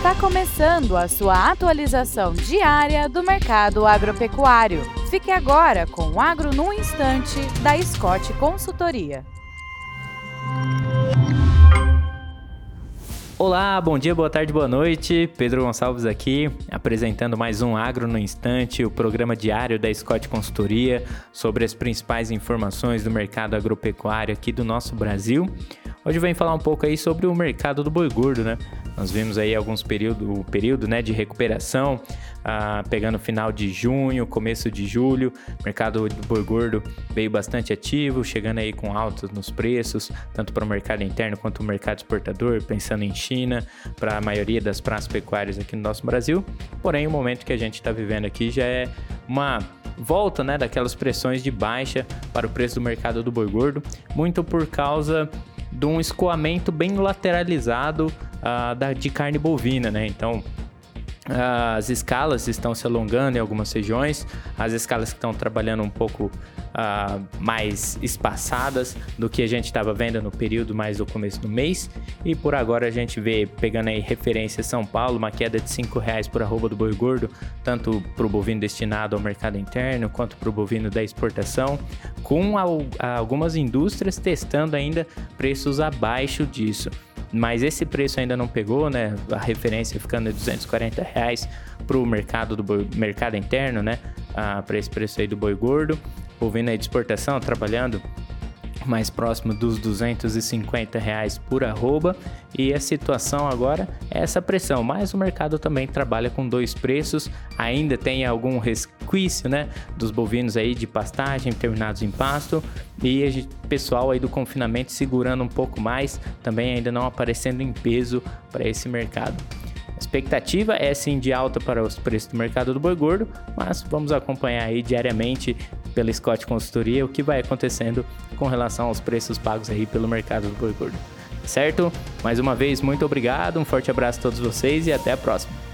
Está começando a sua atualização diária do mercado agropecuário. Fique agora com o Agro no Instante, da Scott Consultoria. Olá, bom dia, boa tarde, boa noite. Pedro Gonçalves aqui, apresentando mais um Agro no Instante, o programa diário da Scott Consultoria sobre as principais informações do mercado agropecuário aqui do nosso Brasil. Hoje vem falar um pouco aí sobre o mercado do boi gordo, né? Nós vimos aí alguns período, período né, de recuperação, ah, pegando final de junho, começo de julho. O mercado do boi gordo veio bastante ativo, chegando aí com altas nos preços, tanto para o mercado interno quanto o mercado exportador, pensando em China, para a maioria das praças pecuárias aqui no nosso Brasil. Porém, o momento que a gente está vivendo aqui já é uma volta né, daquelas pressões de baixa para o preço do mercado do boi gordo, muito por causa de um escoamento bem lateralizado uh, da, de carne bovina, né? Então, as escalas estão se alongando em algumas regiões, as escalas estão trabalhando um pouco uh, mais espaçadas do que a gente estava vendo no período mais do começo do mês. E por agora a gente vê, pegando aí referência São Paulo, uma queda de R$ reais por arroba do boi gordo, tanto para o bovino destinado ao mercado interno quanto para o bovino da exportação, com algumas indústrias testando ainda preços abaixo disso mas esse preço ainda não pegou, né? A referência ficando em 240 reais para o mercado do boi, mercado interno, né? Ah, para esse preço aí do boi gordo. Bovino aí de exportação trabalhando mais próximo dos 250 reais por arroba. E a situação agora é essa pressão, mas o mercado também trabalha com dois preços, ainda tem algum resquício, né, dos bovinos aí de pastagem terminados em pasto. E o pessoal aí do confinamento segurando um pouco mais, também ainda não aparecendo em peso para esse mercado. Expectativa é sim de alta para os preços do mercado do boi gordo, mas vamos acompanhar aí diariamente pela Scott Consultoria o que vai acontecendo com relação aos preços pagos aí pelo mercado do boi gordo. Certo? Mais uma vez, muito obrigado, um forte abraço a todos vocês e até a próxima.